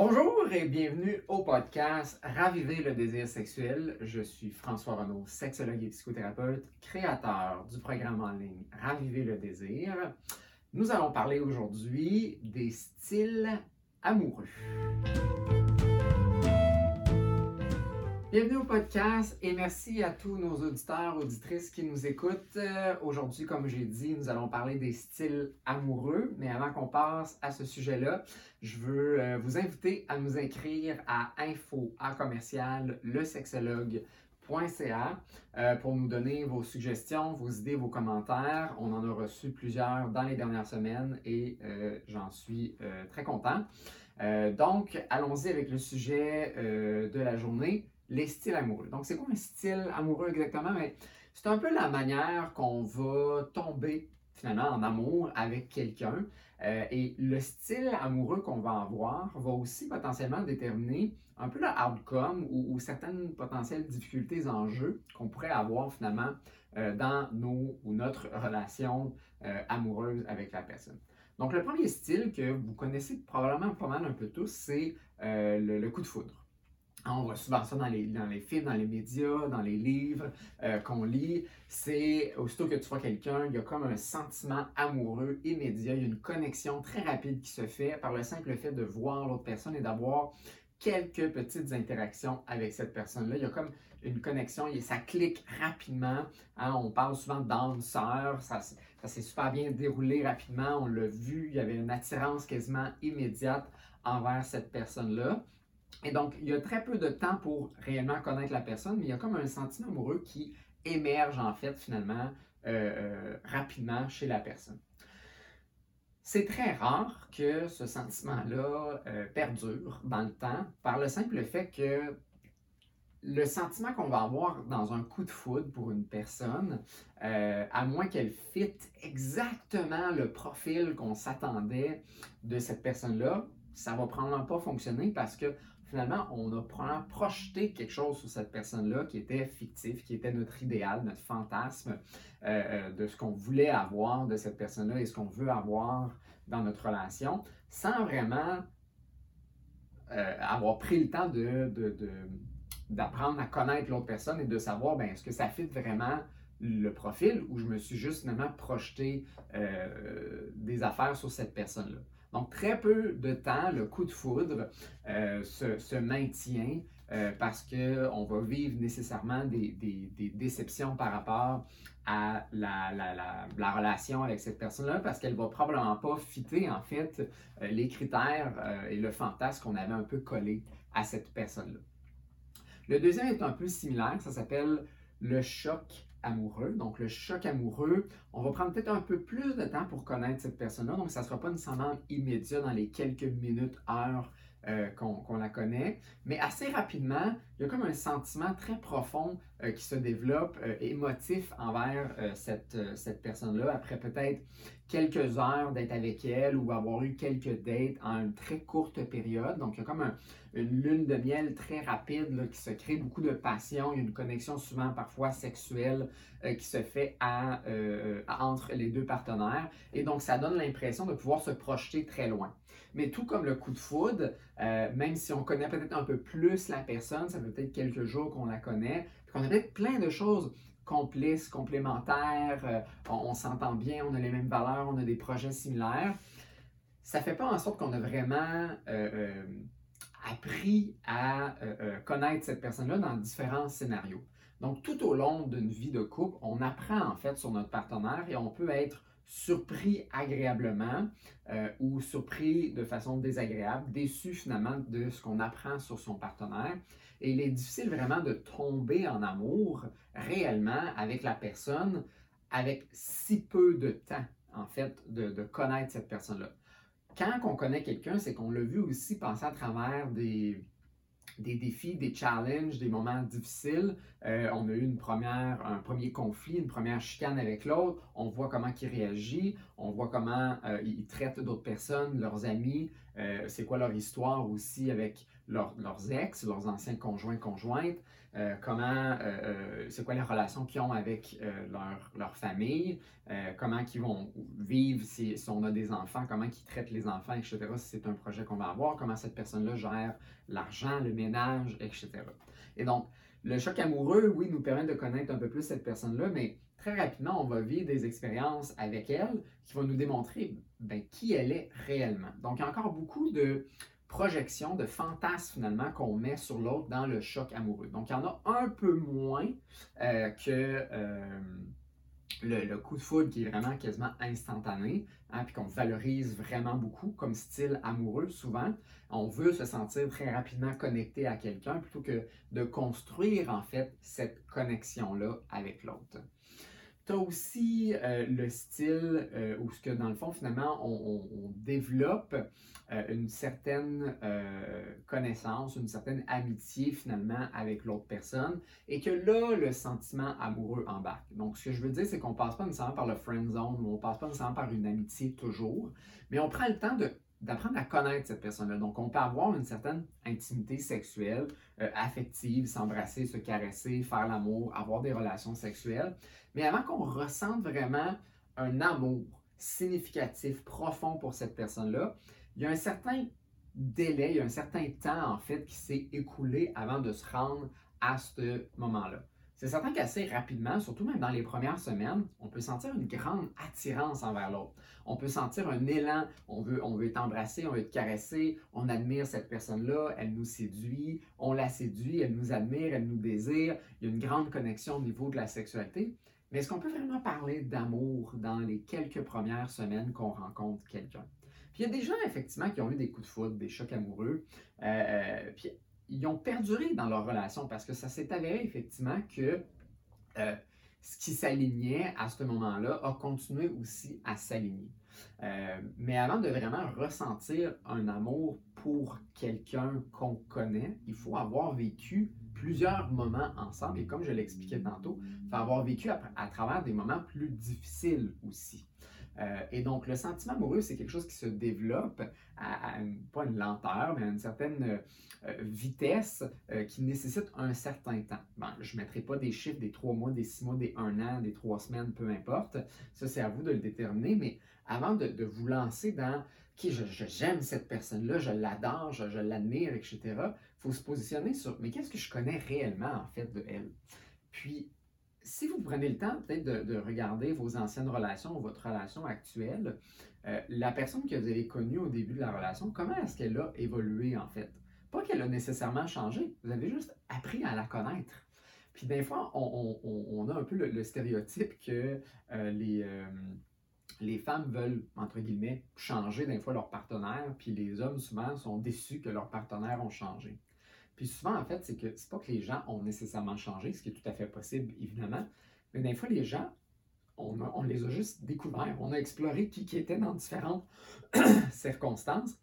Bonjour et bienvenue au podcast Raviver le désir sexuel. Je suis François Renaud, sexologue et psychothérapeute, créateur du programme en ligne Raviver le désir. Nous allons parler aujourd'hui des styles amoureux. Bienvenue au podcast et merci à tous nos auditeurs, auditrices qui nous écoutent. Euh, aujourd'hui, comme j'ai dit, nous allons parler des styles amoureux. Mais avant qu'on passe à ce sujet-là, je veux euh, vous inviter à nous écrire à info à euh, pour nous donner vos suggestions, vos idées, vos commentaires. On en a reçu plusieurs dans les dernières semaines et j'en suis très content. donc, allons-y avec le sujet de la journée les styles amoureux. Donc, c'est quoi un style amoureux exactement? Mais c'est un peu la manière qu'on va tomber finalement en amour avec quelqu'un. Euh, et le style amoureux qu'on va avoir va aussi potentiellement déterminer un peu le outcome ou, certaines potentielles difficultés en jeu qu'on pourrait avoir finalement euh, dans nos ou notre relation euh, amoureuse avec la personne. Donc le premier style que vous connaissez probablement pas mal un peu tous, c'est le coup de foudre. On voit souvent ça dans les, dans les films, dans les médias, dans les livres euh, qu'on lit. C'est aussitôt que tu vois quelqu'un, il y a comme un sentiment amoureux immédiat, il y a une connexion très rapide qui se fait par le simple fait de voir l'autre personne et d'avoir quelques petites interactions avec cette personne-là. Il y a comme une connexion et ça clique rapidement. Hein. on parle souvent d'âme sœur, ça, ça s'est super bien déroulé rapidement. On l'a vu, il y avait une attirance quasiment immédiate envers cette personne-là. Et donc, il y a très peu de temps pour réellement connaître la personne, mais il y a comme un sentiment amoureux qui émerge en fait finalement euh, euh, rapidement chez la personne. C'est très rare que ce sentiment-là euh, perdure dans le temps par le simple fait que le sentiment qu'on va avoir dans un coup de foudre pour une personne, à moins qu'elle fitte exactement le profil qu'on s'attendait de cette personne-là, ça va probablement pas fonctionner parce que finalement, on a probablement projeté quelque chose sur cette personne-là qui était fictif, qui était notre idéal, notre fantasme euh, euh, de ce qu'on voulait avoir de cette personne-là et ce qu'on veut avoir dans notre relation, sans vraiment euh, avoir pris le temps d'apprendre à connaître l'autre personne et de savoir, ben, est-ce que ça fit vraiment le profil ou je me suis juste finalement projeté des affaires sur cette personne-là. Donc, très peu de temps, le coup de foudre euh, se, maintient euh, parce qu'on va vivre nécessairement des, déceptions par rapport à la, relation avec cette personne-là parce qu'elle ne va probablement pas fitter en fait euh, les critères et le fantasme qu'on avait un peu collé à cette personne-là. Le deuxième est un peu similaire, ça s'appelle le choc amoureux. Donc, le choc amoureux, on va prendre peut-être un peu plus de temps pour connaître cette personne-là. Donc, ça ne sera pas nécessairement immédiat dans les quelques minutes, heures euh, qu'on la connaît. Mais assez rapidement, il y a comme un sentiment très profond euh, qui se développe, euh, émotif envers cette, cette personne-là, après peut-être quelques heures d'être avec elle ou avoir eu quelques dates en une très courte période. Donc, il y a comme une lune de miel très rapide qui se crée, beaucoup de passion, il y a une connexion souvent parfois sexuelle qui se fait entre les deux partenaires. Et donc, ça donne l'impression de pouvoir se projeter très loin. Mais tout comme le coup de foudre, euh, même si on connaît peut-être un peu plus la personne, ça fait peut-être quelques jours qu'on la connaît, qu'on a peut-être plein de choses complices, complémentaires, euh, on, s'entend bien, on a les mêmes valeurs, on a des projets similaires. Ça fait pas en sorte qu'on a vraiment euh, appris à connaître cette personne-là dans différents scénarios. Donc, tout au long d'une vie de couple, on apprend en fait sur notre partenaire et on peut être surpris agréablement euh, ou surpris de façon désagréable, déçu finalement de ce qu'on apprend sur son partenaire. Et il est difficile vraiment de tomber en amour réellement avec la personne avec si peu de temps, en fait, de, connaître cette personne-là. Quand on connaît quelqu'un, c'est qu'on l'a vu aussi passer à travers des, des défis, des challenges, des moments difficiles. Euh, on a eu une première, un premier conflit, une première chicane avec l'autre. On voit comment il réagit, on voit comment euh, il traite d'autres personnes, leurs amis, euh, c'est quoi leur histoire aussi avec leurs ex, leurs anciens conjoints, conjointes, euh, comment, c'est quoi les relations qu'ils ont avec leur, famille, comment ils vont vivre si, on a des enfants, comment ils traitent les enfants, etc. Si c'est un projet qu'on va avoir, comment cette personne-là gère l'argent, le ménage, etc. Et donc, le choc amoureux, oui, nous permet de connaître un peu plus cette personne-là, mais très rapidement, on va vivre des expériences avec elle qui vont nous démontrer ben, qui elle est réellement. Donc, il y a encore beaucoup de projections, de fantasmes finalement qu'on met sur l'autre dans le choc amoureux. Donc, il y en a un peu moins euh, que euh, le, coup de foudre qui est vraiment quasiment instantané, hein, puis qu'on valorise vraiment beaucoup comme style amoureux souvent. On veut se sentir très rapidement connecté à quelqu'un plutôt que de construire en fait cette connexion-là avec l'autre. Tu aussi euh, le style euh, où ce que dans le fond, finalement, on, développe euh, une certaine connaissance, une certaine amitié finalement avec l'autre personne et que là, le sentiment amoureux embarque. Donc, ce que je veux dire, c'est qu'on passe pas nécessairement par le friend zone on passe pas nécessairement par une amitié toujours, mais on prend le temps de d'apprendre à connaître cette personne-là. Donc, on peut avoir une certaine intimité sexuelle, euh, affective, s'embrasser, se caresser, faire l'amour, avoir des relations sexuelles. Mais avant qu'on ressente vraiment un amour significatif, profond pour cette personne-là, il y a un certain délai, il y a un certain temps, en fait, qui s'est écoulé avant de se rendre à ce moment-là. C'est certain qu'assez rapidement, surtout même dans les premières semaines, on peut sentir une grande attirance envers l'autre. On peut sentir un élan, on veut, on veut être embrassé, on veut être caressé, on admire cette personne-là, elle nous séduit, on la séduit, elle nous admire, elle nous désire, il y a une grande connexion au niveau de la sexualité. Mais est-ce qu'on peut vraiment parler d'amour dans les quelques premières semaines qu'on rencontre quelqu'un? Puis il y a des gens, effectivement, qui ont eu des coups de foudre, des chocs amoureux. Euh, euh puis ils ont perduré dans leur relation parce que ça s'est avéré effectivement que euh, ce qui s'alignait à ce moment-là a continué aussi à s'aligner. Euh, mais avant de vraiment ressentir un amour pour quelqu'un qu'on connaît, il faut avoir vécu plusieurs moments ensemble. Et comme je l'expliquais tantôt, il faut avoir vécu à travers des moments plus difficiles aussi. Euh, et donc, le sentiment amoureux, c'est quelque chose qui se développe à, pas une lenteur, mais à une certaine euh, vitesse euh, qui nécessite un certain temps. Bon, je ne mettrai pas des chiffres des trois mois, des six mois, des un an, des trois semaines, peu importe. Ça, c'est à vous de le déterminer. Mais avant de, vous lancer dans OK, j'aime cette personne-là, je l'adore, je, je l'admire, etc., il faut se positionner sur mais qu'est-ce que je connais réellement, en fait, de elle? Puis, si vous prenez le temps peut-être de, regarder vos anciennes relations ou votre relation actuelle, euh, la personne que vous avez connue au début de la relation, comment est-ce qu'elle a évolué en fait? Pas qu'elle a nécessairement changé, vous avez juste appris à la connaître. Puis des fois, on, a un peu le, stéréotype que euh, les, euh, les femmes veulent, entre guillemets, changer des fois leur partenaire, puis les hommes souvent sont déçus que leurs partenaires ont changé. Puis souvent, en fait, c'est que c'est pas que les gens ont nécessairement changé, ce qui est tout à fait possible, évidemment, mais des fois, les gens, on, les a juste découverts, on a exploré qui, qui était dans différentes circonstances,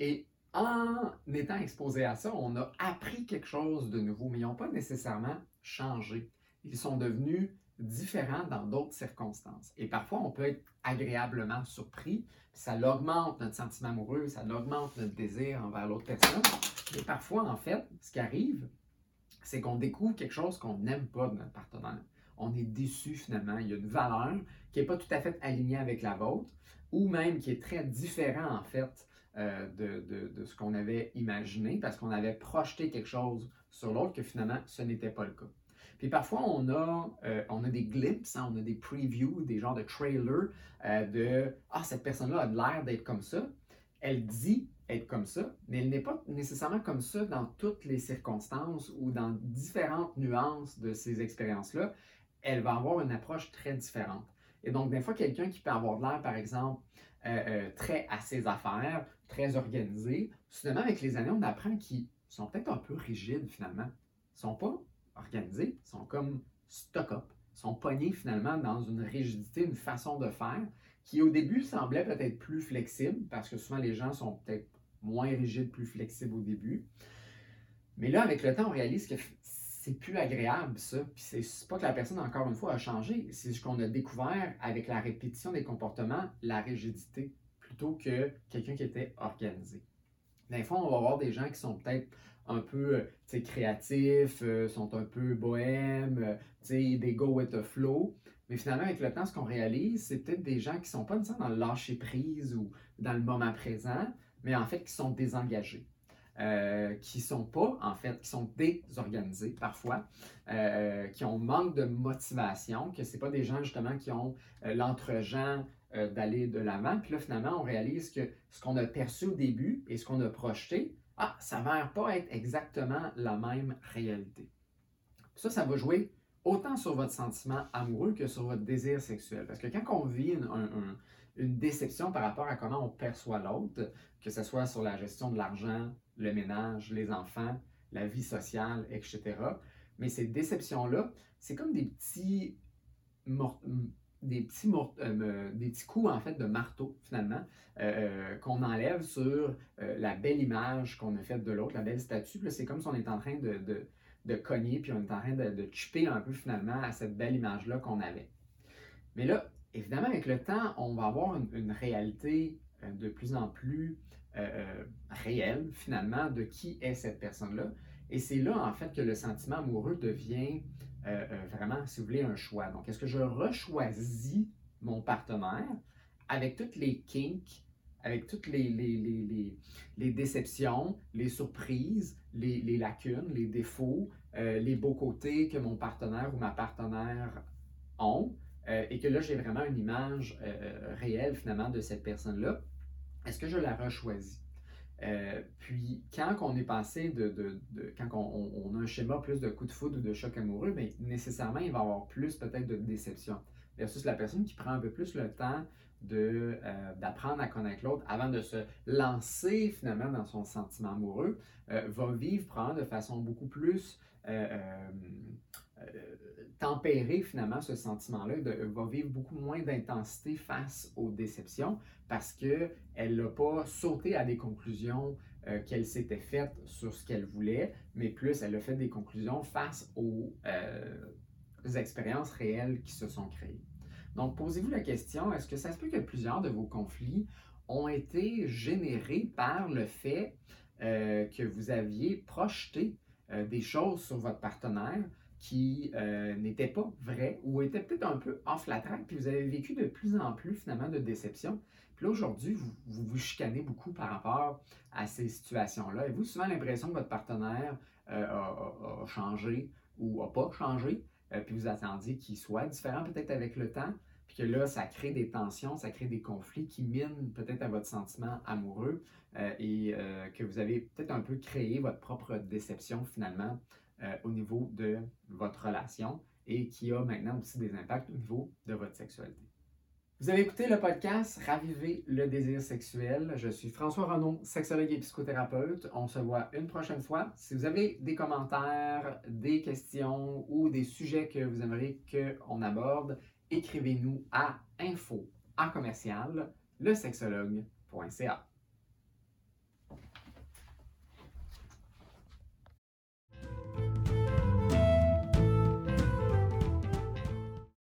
et en étant exposé à ça, on a appris quelque chose de nouveau, mais ils n'ont pas nécessairement changé. Ils sont devenus différents dans d'autres circonstances. Et parfois, on peut être agréablement surpris, ça augmente notre sentiment amoureux, ça augmente notre désir envers l'autre personne. Et parfois, en fait, ce qui arrive, c'est qu'on découvre quelque chose qu'on n'aime pas de notre partenaire. On est déçu finalement. Il y a une valeur qui n'est pas tout à fait alignée avec la vôtre, ou même qui est très différent en fait euh, de, ce qu'on avait imaginé, parce qu'on avait projeté quelque chose sur l'autre que finalement ce n'était pas le cas. Puis parfois, on a, euh, on a des glimpses, hein, on a des previews, des genres de trailers euh, de Ah, cette personne-là a l'air d'être comme ça. Elle dit être comme ça, mais elle n'est pas nécessairement comme ça dans toutes les circonstances ou dans différentes nuances de ces expériences-là. Elle va avoir une approche très différente. Et donc, des fois, quelqu'un qui peut avoir l'air, par exemple, euh, très à ses affaires, très organisé, soudainement, avec les années, on apprend qu'ils sont peut-être un peu rigides finalement. Ils ne sont pas organisés, sont comme stock-up, sont pognés finalement dans une rigidité, une façon de faire qui au début semblait peut-être plus flexible, parce que souvent les gens sont peut-être moins rigides, plus flexibles au début. Mais là, avec le temps, on réalise que c'est plus agréable, ça. Puis c'est pas que la personne, encore une fois, a changé. C'est ce qu'on a découvert avec la répétition des comportements, la rigidité plutôt que quelqu'un qui était organisé. Des fois, on va avoir des gens qui sont peut-être un peu euh, créatifs, euh, sont un peu bohèmes, euh, des go with the flow. Mais finalement, avec le temps, ce qu'on réalise, c'est peut-être des gens qui sont pas nécessairement dans le lâcher prise ou dans le moment présent, mais en fait qui sont désengagés. Euh, qui sont pas, en fait, qui sont désorganisés parfois, euh, qui ont manque de motivation, que ce pas des gens justement qui ont euh, l'entre-gens d'aller de l'avant. Puis là, finalement, on réalise que ce qu'on a perçu au début et ce qu'on a projeté, ah, ça ne va pas être exactement la même réalité. Ça, ça va jouer autant sur votre sentiment amoureux que sur votre désir sexuel. Parce que quand on vit une déception par rapport à comment on perçoit l'autre, que ce soit sur la gestion de l'argent, le ménage, les enfants, la vie sociale, etc. Mais ces déceptions-là, c'est comme des petits, des, petits euh, des petits coups en fait de marteau finalement euh, euh, qu'on enlève sur la belle image qu'on a faite de l'autre, la belle statue. C'est comme si on est en train de, de, cogner puis on est en train de, de un peu finalement à cette belle image-là qu'on avait. Mais là, évidemment, avec le temps, on va avoir une réalité de plus en plus euh, euh, réel, finalement, de qui est cette personne-là. Et c'est là, en fait, que le sentiment amoureux devient euh, vraiment, si vous voulez, un choix. Donc, est-ce que je rechoisis mon partenaire avec toutes les kinks, avec toutes les, les, les, déceptions, les surprises, les, lacunes, les défauts, les beaux côtés que mon partenaire ou ma partenaire ont, et que là, j'ai vraiment une image réelle, finalement, de cette personne-là? Est-ce que je la rechoisis? Euh, puis, quand on est passé de, quand on, a un schéma plus de coup de foudre ou de choc amoureux, bien, nécessairement, il va y avoir plus peut-être de déception. Versus la personne qui prend un peu plus le temps de, euh, d'apprendre à connaître l'autre avant de se lancer finalement dans son sentiment amoureux, euh, va vivre probablement de façon beaucoup plus tempérer finalement ce sentiment-là, va vivre beaucoup moins d'intensité face aux déceptions parce qu'elle n'a pas sauté à des conclusions euh, qu'elle s'était faites sur ce qu'elle voulait, mais plus elle a fait des conclusions face aux, euh, expériences réelles qui se sont créées. Donc, posez-vous la question, est-ce que ça se peut que plusieurs de vos conflits ont été générés par le fait euh, que vous aviez projeté des choses sur votre partenaire qui euh, n'était pas vrai ou était peut-être un peu off la track, puis vous avez vécu de plus en plus finalement de déception. Puis là, aujourd'hui, vous, vous, chicanez beaucoup par rapport à ces situations-là. Avez-vous souvent l'impression que votre partenaire euh, a, changé ou n'a pas changé, euh, puis vous attendiez qu'il soit différent peut-être avec le temps, puis que là, ça crée des tensions, ça crée des conflits qui minent peut-être à votre sentiment amoureux et que vous avez peut-être un peu créé votre propre déception finalement euh, au niveau de votre relation et qui a maintenant aussi des impacts au niveau de votre sexualité. Vous avez écouté le podcast Raviver le désir sexuel. Je suis François Renaud, sexologue et psychothérapeute. On se voit une prochaine fois. Si vous avez des commentaires, des questions ou des sujets que vous aimeriez qu'on aborde, écrivez-nous à info à commercial le